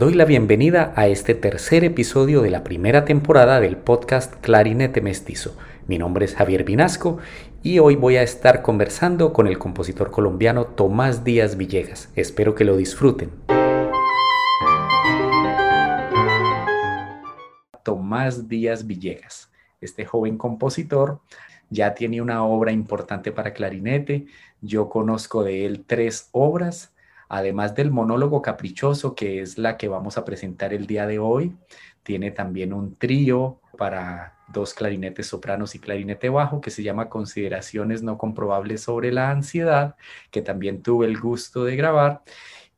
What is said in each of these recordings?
doy la bienvenida a este tercer episodio de la primera temporada del podcast Clarinete Mestizo. Mi nombre es Javier Vinasco y hoy voy a estar conversando con el compositor colombiano Tomás Díaz Villegas. Espero que lo disfruten. Tomás Díaz Villegas, este joven compositor, ya tiene una obra importante para clarinete. Yo conozco de él tres obras Además del monólogo caprichoso, que es la que vamos a presentar el día de hoy, tiene también un trío para dos clarinetes sopranos y clarinete bajo que se llama Consideraciones no comprobables sobre la ansiedad, que también tuve el gusto de grabar.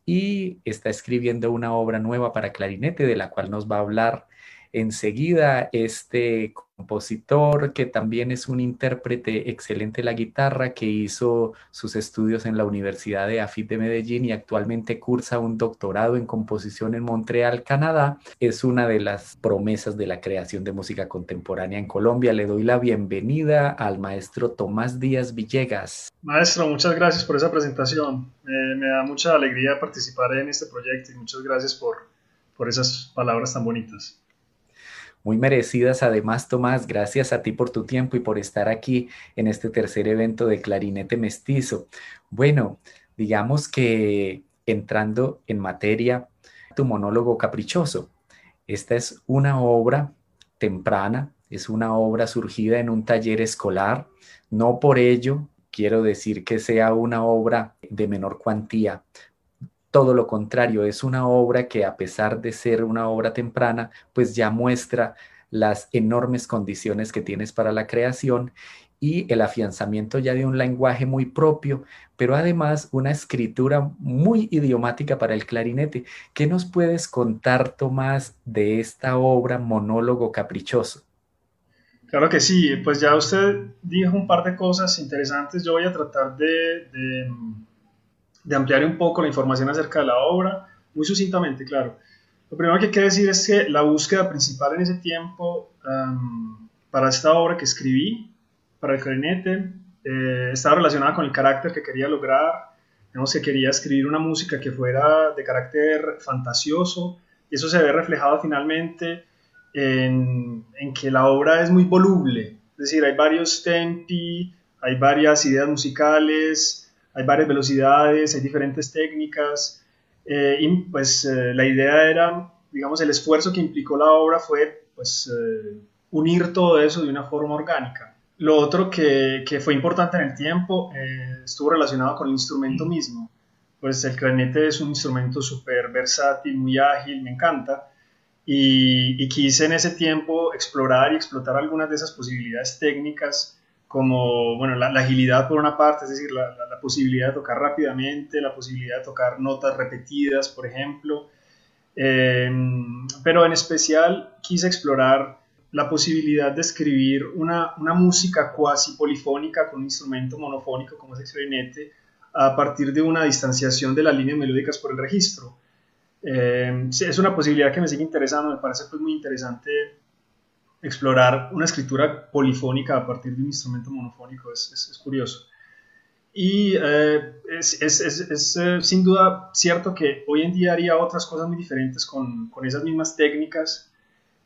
Y está escribiendo una obra nueva para clarinete de la cual nos va a hablar enseguida este compositor que también es un intérprete excelente de la guitarra que hizo sus estudios en la Universidad de AFIT de Medellín y actualmente cursa un doctorado en composición en Montreal, Canadá. Es una de las promesas de la creación de música contemporánea en Colombia. Le doy la bienvenida al maestro Tomás Díaz Villegas. Maestro, muchas gracias por esa presentación. me da mucha alegría participar en este proyecto y muchas gracias por, por esas palabras tan bonitas. Muy merecidas además, Tomás, gracias a ti por tu tiempo y por estar aquí en este tercer evento de Clarinete Mestizo. Bueno, digamos que entrando en materia, tu monólogo caprichoso. Esta es una obra temprana, es una obra surgida en un taller escolar. No por ello quiero decir que sea una obra de menor cuantía, todo lo contrario, es una obra que a pesar de ser una obra temprana, pues ya muestra las enormes condiciones que tienes para la creación y el afianzamiento ya de un lenguaje muy propio, pero además una escritura muy idiomática para el clarinete. ¿Qué nos puedes contar, Tomás, de esta obra Monólogo Caprichoso? Claro que sí, pues ya usted dijo un par de cosas interesantes. Yo voy a tratar de de ampliar un poco la información acerca de la obra, muy sucintamente, claro. Lo primero que hay que decir es que la búsqueda principal en ese tiempo um, para esta obra que escribí, para el clarinete, eh, estaba relacionada con el carácter que quería lograr. Digamos que quería escribir una música que fuera de carácter fantasioso, y eso se ve reflejado finalmente en, en que la obra es muy voluble, es decir, hay varios tempi, hay varias ideas musicales, hay varias velocidades, hay diferentes técnicas, eh, y pues eh, la idea era, digamos, el esfuerzo que implicó la obra fue pues eh, unir todo eso de una forma orgánica. Lo otro que, que fue importante en el tiempo estuvo relacionado con el instrumento mismo. Pues el clarinete es un instrumento súper versátil, muy ágil, me encanta. Y, y, quise en ese tiempo explorar y explotar algunas de esas posibilidades técnicas como bueno, la, agilidad por una parte, es decir, la, la, posibilidad de tocar rápidamente, la posibilidad de tocar notas repetidas, por ejemplo. Em, pero en especial quise explorar la posibilidad de escribir una, una música cuasi polifónica con un instrumento monofónico como es el clarinete a partir de una distanciación de las líneas melódicas por el registro. Eh, es una posibilidad que me sigue interesando, me parece pues muy interesante explorar una escritura polifónica a partir de un instrumento monofónico es, es, curioso. Y eh, es, es eh, sin duda cierto que hoy en día haría otras cosas muy diferentes con, con esas mismas técnicas,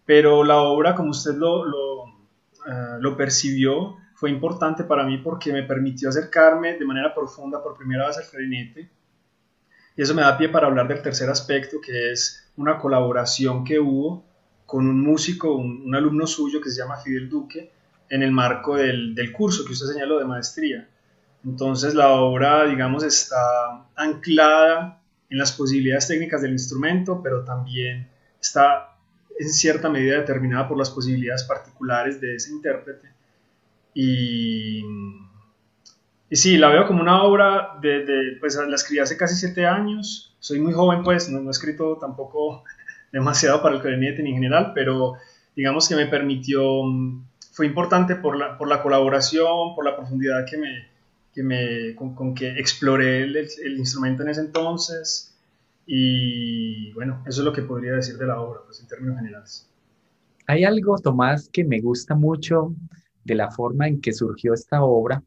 pero la obra, como usted lo, lo, eh, lo, percibió, fue importante para mí porque me permitió acercarme de manera profunda por primera vez al clarinete. Y eso me da pie para hablar del tercer aspecto, que es una colaboración que hubo con un músico, un, alumno suyo que se llama Fidel Duque, en el marco del, del, curso que usted señaló de maestría. Entonces la obra, digamos, está anclada en las posibilidades técnicas del instrumento, pero también está en cierta medida determinada por las posibilidades particulares de ese intérprete. Y, y sí, la veo como una obra de, de, pues la escribí hace casi siete años, soy muy joven pues, no, he escrito tampoco demasiado para el clarinete en general, pero digamos que me permitió, fue importante por la, por la colaboración, por la profundidad que me, que me, con, que exploré el, el, instrumento en ese entonces. Y bueno, eso es lo que podría decir de la obra, pues en términos generales. Hay algo, Tomás, que me gusta mucho de la forma en que surgió esta obra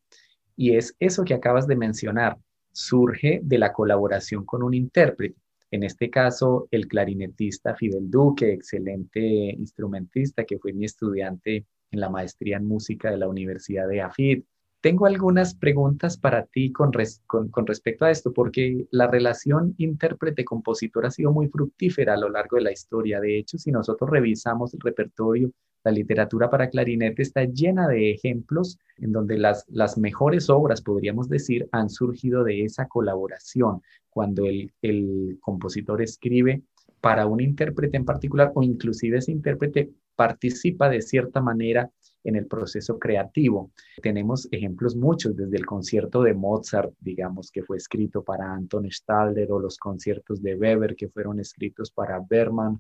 y es eso que acabas de mencionar. Surge de la colaboración con un intérprete. En este caso, el clarinetista Fidel Duque, excelente instrumentista que fue mi estudiante en la maestría en música de la Universidad de AFID. Tengo algunas preguntas para ti con, respecto a esto, porque la relación intérprete-compositor ha sido muy fructífera a lo largo de la historia. De hecho, si nosotros revisamos el repertorio, la literatura para clarinete está llena de ejemplos en donde las, las mejores obras, podríamos decir, han surgido de esa colaboración, cuando el, el compositor escribe para un intérprete en particular o inclusive ese intérprete participa de cierta manera en el proceso creativo. Tenemos ejemplos muchos, desde el concierto de Mozart, digamos, que fue escrito para Anton Stalder, o los conciertos de Weber, que fueron escritos para Berman,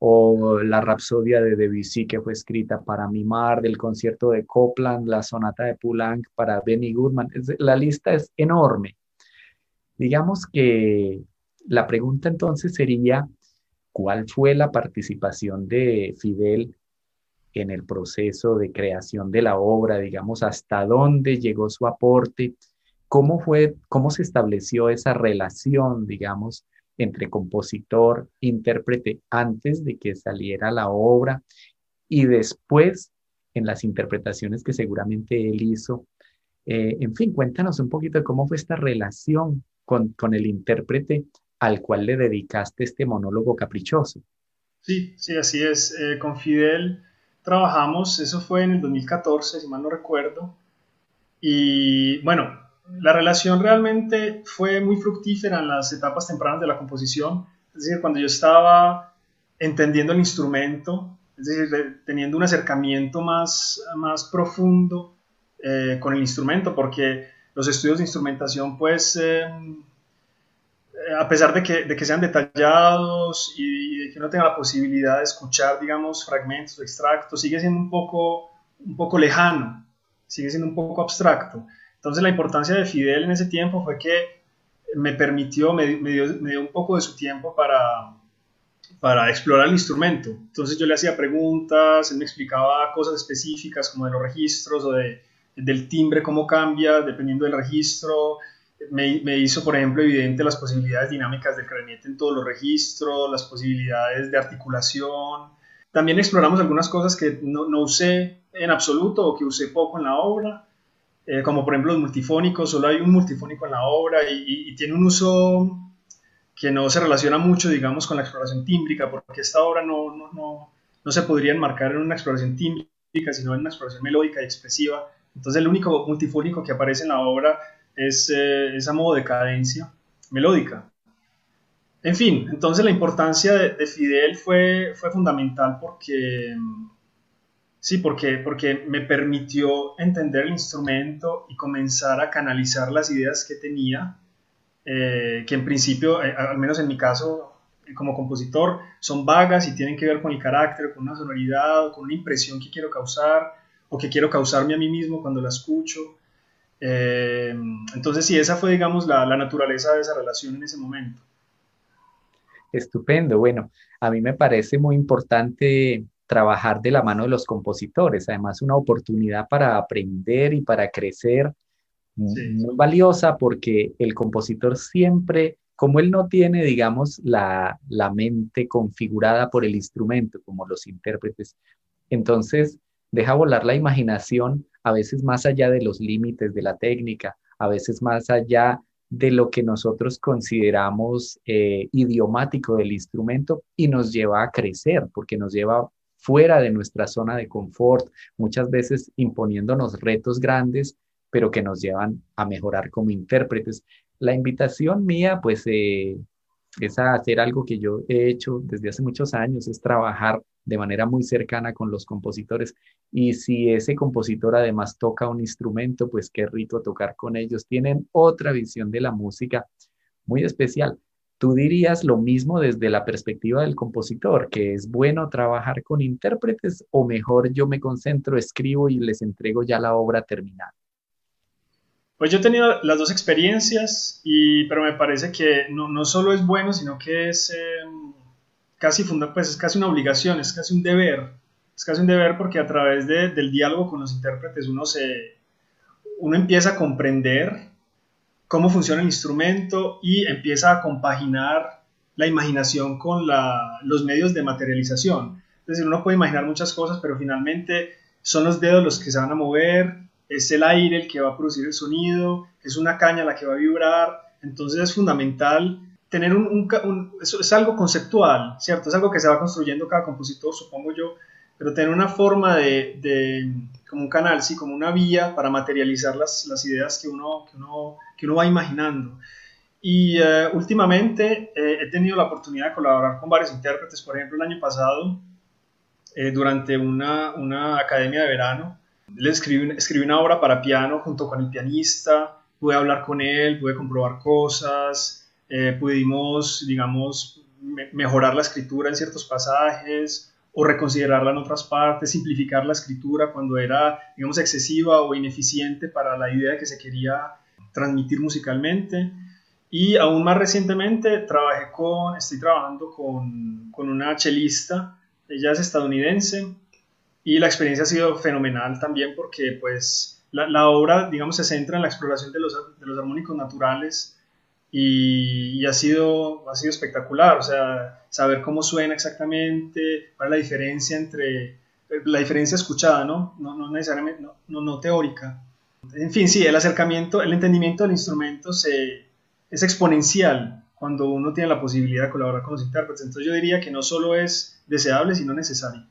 o la Rapsodia de Debussy, que fue escrita para Mimar, del concierto de Copland, la sonata de Poulenc para Benny Goodman. La lista es enorme. Digamos que la pregunta entonces sería, ¿cuál fue la participación de Fidel en el proceso de creación de la obra, digamos, hasta dónde llegó su aporte, cómo fue, cómo se estableció esa relación, digamos, entre compositor, intérprete antes de que saliera la obra y después en las interpretaciones que seguramente él hizo. Eh, en fin, cuéntanos un poquito de cómo fue esta relación con, con el intérprete al cual le dedicaste este monólogo caprichoso. Sí, sí, así es. Eh, con Fidel trabajamos, eso fue en el 2014, si mal no recuerdo, y bueno, la relación realmente fue muy fructífera en las etapas tempranas de la composición, es decir, cuando yo estaba entendiendo el instrumento, es decir, teniendo un acercamiento más, más profundo eh, con el instrumento, porque los estudios de instrumentación, pues, eh, a pesar de que, de que sean detallados y, de que uno tenga la posibilidad de escuchar, digamos, fragmentos extractos, sigue siendo un poco, un poco lejano, sigue siendo un poco abstracto. Entonces la importancia de Fidel en ese tiempo fue que me permitió, me, me, dio, me dio, un poco de su tiempo para, para explorar el instrumento. Entonces yo le hacía preguntas, él me explicaba cosas específicas como de los registros o de, del timbre, cómo cambia dependiendo del registro, me, hizo, por ejemplo, evidente las posibilidades dinámicas del clarinete en todos los registros, las posibilidades de articulación. También exploramos algunas cosas que no, no usé en absoluto o que usé poco en la obra, eh, como por ejemplo los multifónicos, solo hay un multifónico en la obra y, tiene un uso que no se relaciona mucho, digamos, con la exploración tímbrica, porque esta obra no, no, no, no se podría enmarcar en una exploración tímbrica, sino en una exploración melódica y expresiva. Entonces el único multifónico que aparece en la obra es, eh, modo de cadencia melódica. En fin, entonces la importancia de, Fidel fue, fue fundamental porque, sí, porque, porque me permitió entender el instrumento y comenzar a canalizar las ideas que tenía, eh, que en principio, eh, al menos en mi caso como compositor, son vagas y tienen que ver con el carácter, con una sonoridad, con una impresión que quiero causar o que quiero causarme a mí mismo cuando la escucho. Eh, entonces, sí, esa fue, digamos, la, naturaleza de esa relación en ese momento. Estupendo. Bueno, a mí me parece muy importante trabajar de la mano de los compositores. Además, una oportunidad para aprender y para crecer muy valiosa porque el compositor siempre, como él no tiene, digamos, la, la mente configurada por el instrumento, como los intérpretes, entonces deja volar la imaginación a veces más allá de los límites de la técnica, a veces más allá de lo que nosotros consideramos eh, idiomático del instrumento y nos lleva a crecer, porque nos lleva fuera de nuestra zona de confort, muchas veces imponiéndonos retos grandes, pero que nos llevan a mejorar como intérpretes. La invitación mía, pues, eh, es hacer algo que yo he hecho desde hace muchos años, es trabajar de manera muy cercana con los compositores. Y si ese compositor además toca un instrumento, pues qué rico tocar con ellos. Tienen otra visión de la música muy especial. ¿Tú dirías lo mismo desde la perspectiva del compositor, que es bueno trabajar con intérpretes o mejor yo me concentro, escribo y les entrego ya la obra terminada? Pues yo he tenido las dos experiencias, y, pero me parece que no, no solo es bueno, sino que es... Em, casi, funda, pues es casi una obligación, es casi un deber. Es casi un deber porque a través de, del diálogo con los intérpretes uno, se, uno empieza a comprender cómo funciona el instrumento y empieza a compaginar la imaginación con los medios de materialización. Es decir, uno puede imaginar muchas cosas, pero finalmente son los dedos los que se van a mover, es el aire el que va a producir el sonido, es una caña la que va a vibrar. Entonces es fundamental tener un, eso es algo conceptual, ¿cierto? Es algo que se va construyendo cada compositor, supongo yo, pero tener una forma de, como un canal, sí, como una vía para materializar las, las ideas que uno, que, uno, que uno va imaginando. Y eh, últimamente eh, he tenido la oportunidad de colaborar con varios intérpretes. Por ejemplo, el año pasado, eh, durante una, una, academia de verano, le escribí, escribí, una obra para piano junto con el pianista. Pude hablar con él, pude comprobar cosas, pudimos, digamos, mejorar la escritura en ciertos pasajes o reconsiderarla en otras partes, simplificar la escritura cuando era, digamos, excesiva o ineficiente para la idea que se quería transmitir musicalmente. Y aún más recientemente trabajé con, estoy trabajando con, con una chelista, ella es estadounidense y la experiencia ha sido fenomenal también porque pues la, la obra digamos se centra en la exploración de los, de los armónicos naturales y, ha, sido, ha sido espectacular, o sea, saber cómo suena exactamente, cuál es la diferencia entre, la diferencia escuchada, ¿no? No, no necesariamente, no, no, no teórica. En fin, sí, el acercamiento, el entendimiento del instrumento se, es exponencial cuando uno tiene la posibilidad de colaborar con los intérpretes. Entonces yo diría que no solo es deseable, sino necesario.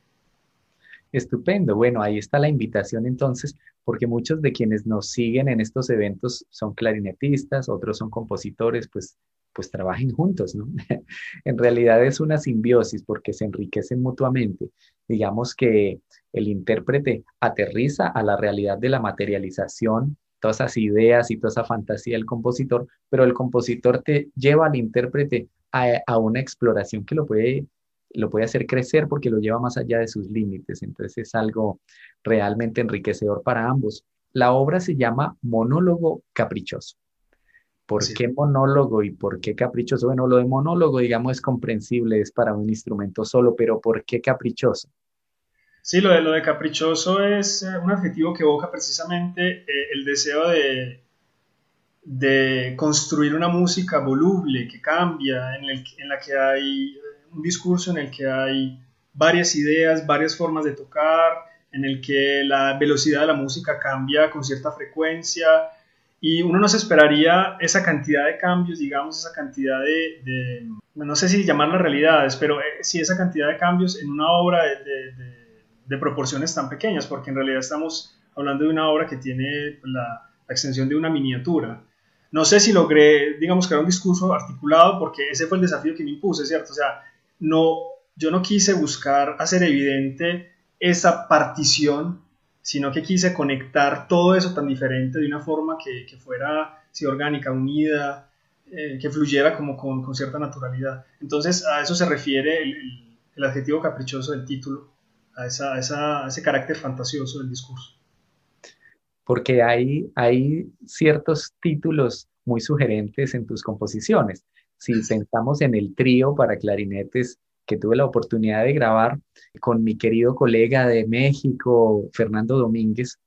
Estupendo. Bueno, ahí está la invitación entonces, porque muchos de quienes nos siguen en estos eventos son clarinetistas, otros son compositores, pues, pues trabajen juntos, ¿no? en realidad es una simbiosis porque se enriquecen mutuamente. Digamos que el intérprete aterriza a la realidad de la materialización todas esas ideas y toda esa fantasía del compositor, pero el compositor te lleva al intérprete a, una exploración que lo puede, lo puede hacer crecer porque lo lleva más allá de sus límites. Entonces es algo realmente enriquecedor para ambos. La obra se llama Monólogo Caprichoso. ¿Por qué monólogo y por qué caprichoso? Bueno, lo de monólogo, digamos, es comprensible, es para un instrumento solo, pero ¿por qué caprichoso? Sí, lo de, lo de caprichoso es eh, un adjetivo que evoca precisamente eh, el deseo de, de construir una música voluble, que cambia, en, el, en la que hay un discurso en el que hay varias ideas, varias formas de tocar, en el que la velocidad de la música cambia con cierta frecuencia y uno no se esperaría esa cantidad de cambios, digamos, esa cantidad de, no sé si llamarla realidades, pero eh, sí esa cantidad de cambios en una obra de de proporciones tan pequeñas, porque en realidad estamos hablando de una obra que tiene la, extensión de una miniatura. No sé si logré, digamos, crear un discurso articulado, porque ese fue el desafío que me impuse, ¿cierto? O sea, no, yo no quise buscar hacer evidente esa partición, sino que quise conectar todo eso tan diferente de una forma que, que fuera sí, orgánica, unida, eh, que fluyera como con, con, cierta naturalidad. Entonces, a eso se refiere el, adjetivo caprichoso del título a, esa, ese carácter fantasioso del discurso. Porque hay, hay ciertos títulos muy sugerentes en tus composiciones. Si pensamos en el trío para clarinetes que tuve la oportunidad de grabar con mi querido colega de México, Fernando Domínguez,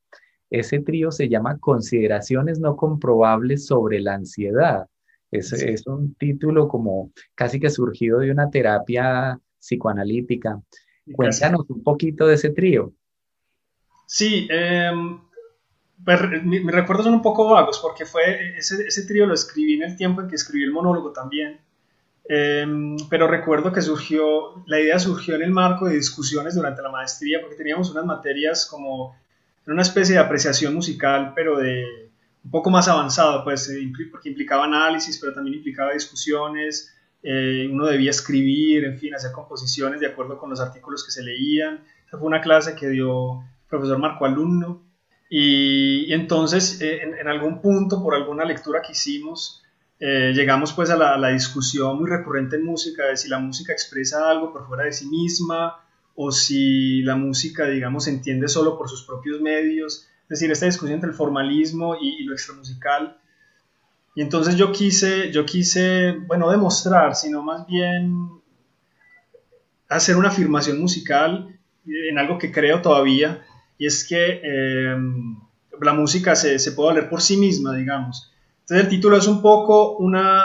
ese trío se llama Consideraciones no comprobables sobre la ansiedad. Es, es, un título como casi que surgido de una terapia psicoanalítica. Cuéntanos un poquito de ese trío. Sí, em, pues, mis, recuerdos son un poco vagos porque fue ese, ese, trío lo escribí en el tiempo en que escribí el monólogo también. Em, pero recuerdo que surgió, la idea surgió en el marco de discusiones durante la maestría porque teníamos unas materias como una especie de apreciación musical, pero de un poco más avanzado, pues, eh, porque implicaba análisis, pero también implicaba discusiones, eh, uno debía escribir, en fin, hacer composiciones de acuerdo con los artículos que se leían. Esa fue una clase que dio el profesor Marco Alumno. Y, entonces, eh, en, algún punto, por alguna lectura que hicimos, eh, llegamos pues a la, discusión muy recurrente en música de si la música expresa algo por fuera de sí misma o si la música, digamos, se entiende solo por sus propios medios. Es decir, esta discusión entre el formalismo y, y lo extramusical y entonces yo quise, yo quise, bueno, demostrar, sino más bien hacer una afirmación musical en algo que creo todavía, y es que eh, la música se, se puede valer por sí misma, digamos. Entonces el título es un poco una,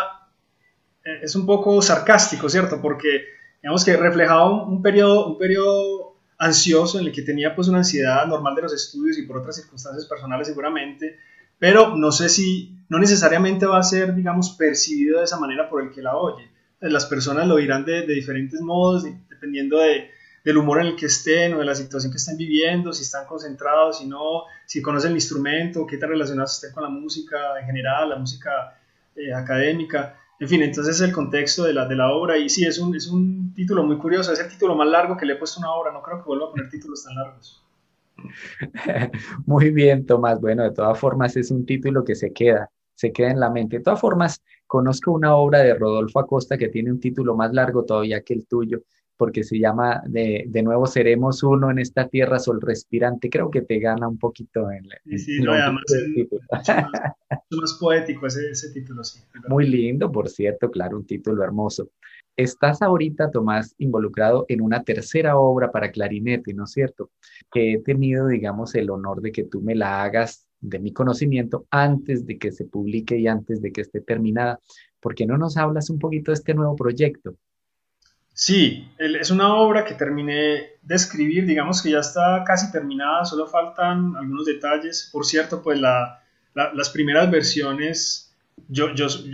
eh, es un poco sarcástico, ¿cierto? Porque digamos que reflejaba un, periodo, un periodo ansioso en el que tenía pues una ansiedad normal de los estudios y por otras circunstancias personales seguramente, pero no sé si, no necesariamente va a ser, digamos, percibido de esa manera por el que la oye. Las personas lo dirán de, de diferentes modos, dependiendo de, del humor en el que estén o de la situación que estén viviendo, si están concentrados, si no, si conocen el instrumento, qué tan relacionados estén con la música en general, la música eh, académica. En fin, entonces es el contexto de la, de la obra y sí, es un, es un título muy curioso, es el título más largo que le he puesto a una obra, no creo que vuelva a poner títulos tan largos. Muy bien, Tomás. Bueno, de todas formas es un título que se queda, se queda en la mente. De todas formas, conozco una obra de Rodolfo Acosta que tiene un título más largo todavía que el tuyo, porque se llama de, de nuevo Seremos uno en esta tierra sol respirante. Creo que te gana un poquito en, sí, sí, no, además título. más, poético ese, ese título, sí. Muy lindo, por cierto, claro, un título hermoso. Estás ahorita, Tomás, involucrado en una tercera obra para clarinete, ¿no es cierto? Que he tenido, digamos, el honor de que tú me la hagas de mi conocimiento antes de que se publique y antes de que esté terminada. ¿Por qué no nos hablas un poquito de este nuevo proyecto? Sí, es una obra que terminé de escribir, digamos que ya está casi terminada, solo faltan algunos detalles. Por cierto, pues las primeras versiones, yo,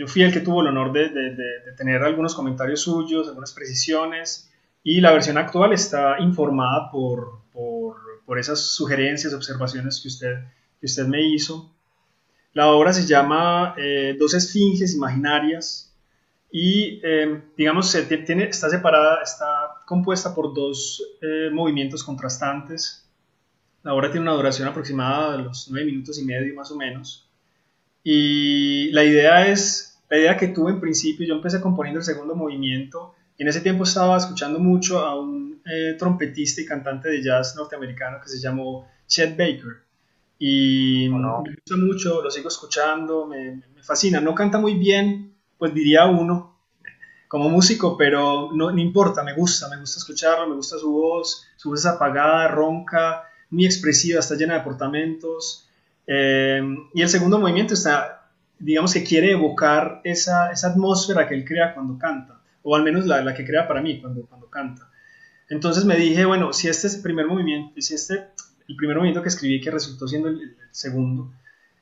fui el que tuvo el honor de, tener algunos comentarios suyos, algunas precisiones, y la versión actual está informada por, esas sugerencias, observaciones que usted, que usted me hizo. La obra se llama eh, Dos Esfinges Imaginarias y em, digamos tiene, está separada, está compuesta por dos eh, movimientos contrastantes. La obra tiene una duración aproximada de los nueve minutos y medio más o menos. Y la idea es, la idea que tuve en principio, yo empecé componiendo el segundo movimiento. Y en ese tiempo estaba escuchando mucho a un eh, trompetista y cantante de jazz norteamericano que se llamó Chet Baker. Y me gusta mucho, lo sigo escuchando, me, me fascina. No canta muy bien, pues diría uno, como músico, pero no, no, importa, me gusta, me gusta escucharlo, me gusta su voz, su voz es apagada, ronca, muy expresiva, está llena de portamentos. Eh, y el segundo movimiento está, digamos que quiere evocar esa, esa, atmósfera que él crea cuando canta, o al menos la, la, que crea para mí cuando, cuando canta. Entonces me dije, bueno, si este es el primer movimiento, si este, el primer movimiento que escribí que resultó siendo el segundo,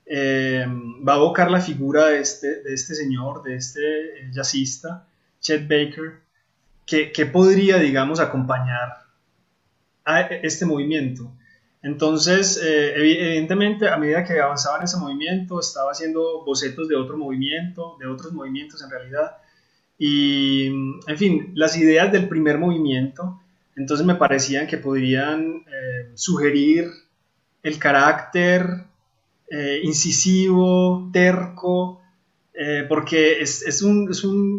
eh, va a evocar la figura de este, de este señor, de este eh, jazzista, Chet Baker, que, que, podría, digamos, acompañar a este movimiento. Entonces, eh, evidentemente, a medida que avanzaba en ese movimiento, estaba haciendo bocetos de otro movimiento, de otros movimientos en realidad. Y, en fin, las ideas del primer movimiento, entonces me parecían que podrían sugerir el carácter eh, incisivo, terco, eh, porque es, un,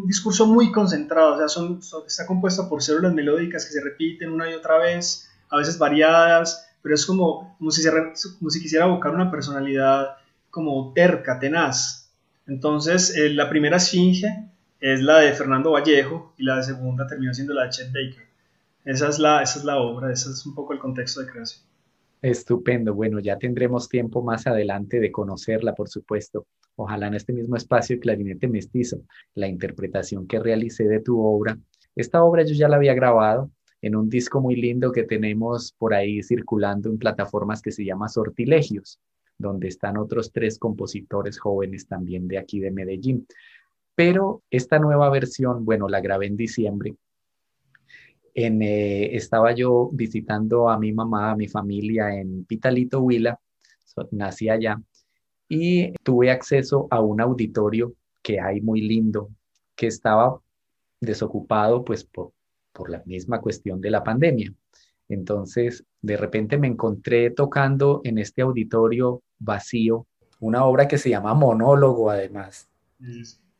discurso muy concentrado, o sea, está compuesto por células melódicas que se repiten una y otra vez, a veces variadas, pero es como, como si quisiera evocar una personalidad como terca, tenaz. Entonces, eh, la primera esfinge es la de Fernando Vallejo y la segunda terminó siendo la de Chet Baker. Esa es la, esa es la obra, ese es un poco el contexto de creación. Estupendo. Bueno, ya tendremos tiempo más adelante de conocerla, por supuesto. Ojalá en este mismo espacio Clarinete Mestizo, la interpretación que realicé de tu obra. Esta obra yo ya la había grabado en un disco muy lindo que tenemos por ahí circulando en plataformas que se llama Sortilegios, donde están otros tres compositores jóvenes también de aquí de Medellín. Pero esta nueva versión, bueno, la grabé en diciembre eh, estaba yo visitando a mi mamá, a mi familia en Pitalito, Huila, nací allá, y tuve acceso a un auditorio que hay muy lindo, que estaba desocupado pues por, por la misma cuestión de la pandemia. Entonces, de repente me encontré tocando en este auditorio vacío una obra que se llama Monólogo, además.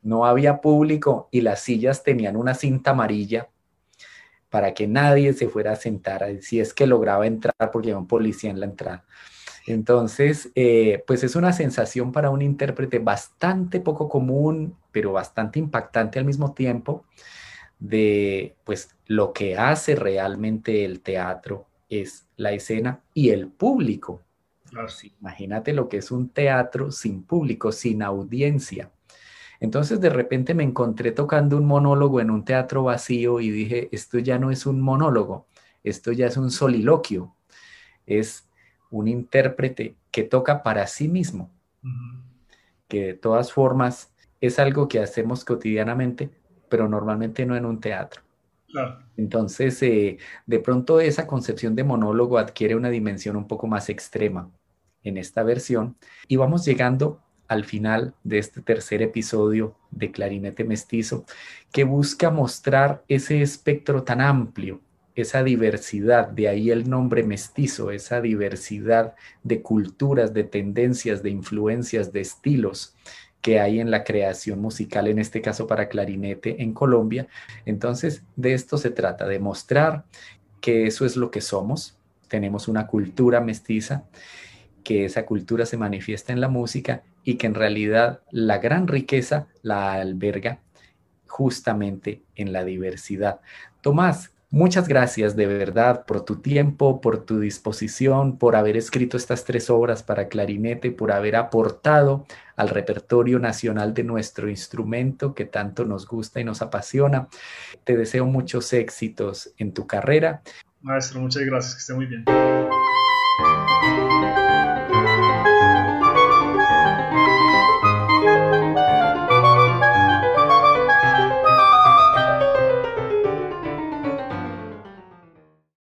No había público y las sillas tenían una cinta amarilla para que nadie se fuera a sentar, si es que lograba entrar porque había un policía en la entrada. Entonces, eh, pues es una sensación para un intérprete bastante poco común, pero bastante impactante al mismo tiempo, de pues lo que hace realmente el teatro es la escena y el público. Imagínate lo que es un teatro sin público, sin audiencia. Entonces de repente me encontré tocando un monólogo en un teatro vacío y dije, esto ya no es un monólogo, esto ya es un soliloquio, es un intérprete que toca para sí mismo, que de todas formas es algo que hacemos cotidianamente, pero normalmente no en un teatro. Entonces, eh, de pronto esa concepción de monólogo adquiere una dimensión un poco más extrema en esta versión y vamos llegando al final de este tercer episodio de Clarinete Mestizo, que busca mostrar ese espectro tan amplio, esa diversidad, de ahí el nombre mestizo, esa diversidad de culturas, de tendencias, de influencias, de estilos que hay en la creación musical, en este caso para clarinete en Colombia. Entonces, de esto se trata, de mostrar que eso es lo que somos, tenemos una cultura mestiza, que esa cultura se manifiesta en la música y que en realidad la gran riqueza la alberga justamente en la diversidad. Tomás, muchas gracias de verdad por tu tiempo, por tu disposición, por haber escrito estas tres obras para clarinete, por haber aportado al repertorio nacional de nuestro instrumento que tanto nos gusta y nos apasiona. Te deseo muchos éxitos en tu carrera. Maestro, muchas gracias, que esté muy bien.